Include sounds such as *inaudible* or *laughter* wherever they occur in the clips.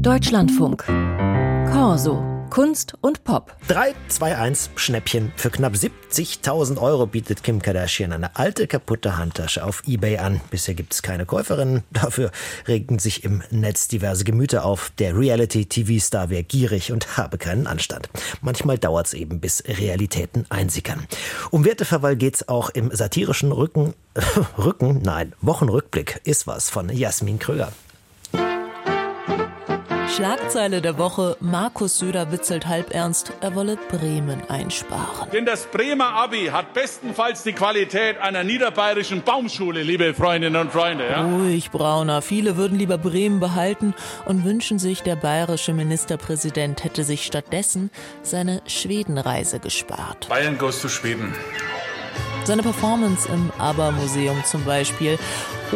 Deutschlandfunk. Corso. Kunst und Pop. 3, 2, 1, Schnäppchen. Für knapp 70.000 Euro bietet Kim Kardashian eine alte, kaputte Handtasche auf Ebay an. Bisher gibt es keine Käuferinnen. *laughs* Dafür regen sich im Netz diverse Gemüter auf. Der Reality-TV-Star wäre gierig und habe keinen Anstand. Manchmal dauert es eben, bis Realitäten einsickern. Um Werteverwall geht's auch im satirischen Rücken, *laughs* Rücken, nein, Wochenrückblick ist was von Jasmin Kröger. Schlagzeile der Woche: Markus Söder witzelt halb ernst, er wolle Bremen einsparen. Denn das Bremer Abi hat bestenfalls die Qualität einer niederbayerischen Baumschule, liebe Freundinnen und Freunde. Ja? Ruhig, Brauner. Viele würden lieber Bremen behalten und wünschen sich, der bayerische Ministerpräsident hätte sich stattdessen seine Schwedenreise gespart. Bayern goes to Schweden. Seine Performance im ABBA-Museum zum Beispiel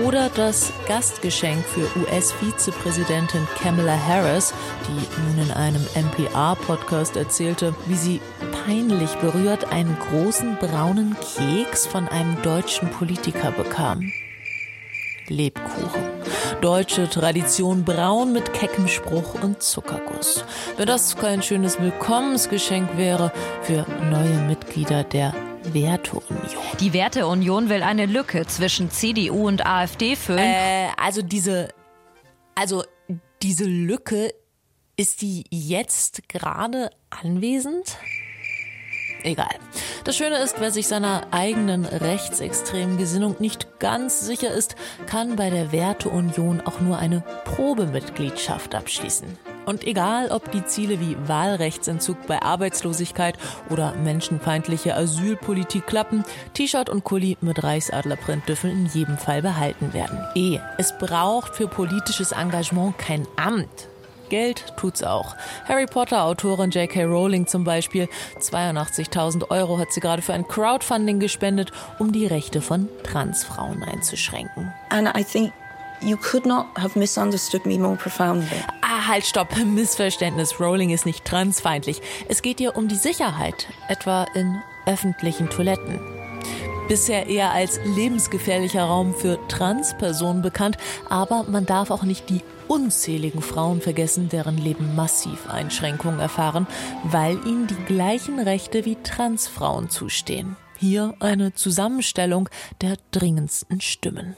oder das Gastgeschenk für US-Vizepräsidentin Kamala Harris, die nun in einem NPR-Podcast erzählte, wie sie peinlich berührt einen großen braunen Keks von einem deutschen Politiker bekam. Lebkuchen. Deutsche Tradition braun mit keckem Spruch und Zuckerguss. Wenn das kein schönes Willkommensgeschenk wäre für neue Mitglieder der Werteunion. Die Werteunion will eine Lücke zwischen CDU und AfD füllen. Äh, also diese, also diese Lücke, ist die jetzt gerade anwesend? Egal. Das Schöne ist, wer sich seiner eigenen rechtsextremen Gesinnung nicht ganz sicher ist, kann bei der Werteunion auch nur eine Probemitgliedschaft abschließen. Und egal, ob die Ziele wie Wahlrechtsentzug bei Arbeitslosigkeit oder menschenfeindliche Asylpolitik klappen, T-Shirt und Kuli mit Reichsadlerprint dürfen in jedem Fall behalten werden. Eh, es braucht für politisches Engagement kein Amt. Geld tut's auch. Harry Potter-Autorin J.K. Rowling zum Beispiel. 82.000 Euro hat sie gerade für ein Crowdfunding gespendet, um die Rechte von Transfrauen einzuschränken. And I think You could not have misunderstood me more profoundly. Halt, stopp. Missverständnis. Rowling ist nicht transfeindlich. Es geht ihr um die Sicherheit, etwa in öffentlichen Toiletten. Bisher eher als lebensgefährlicher Raum für Transpersonen bekannt, aber man darf auch nicht die unzähligen Frauen vergessen, deren Leben massiv Einschränkungen erfahren, weil ihnen die gleichen Rechte wie Transfrauen zustehen. Hier eine Zusammenstellung der dringendsten Stimmen.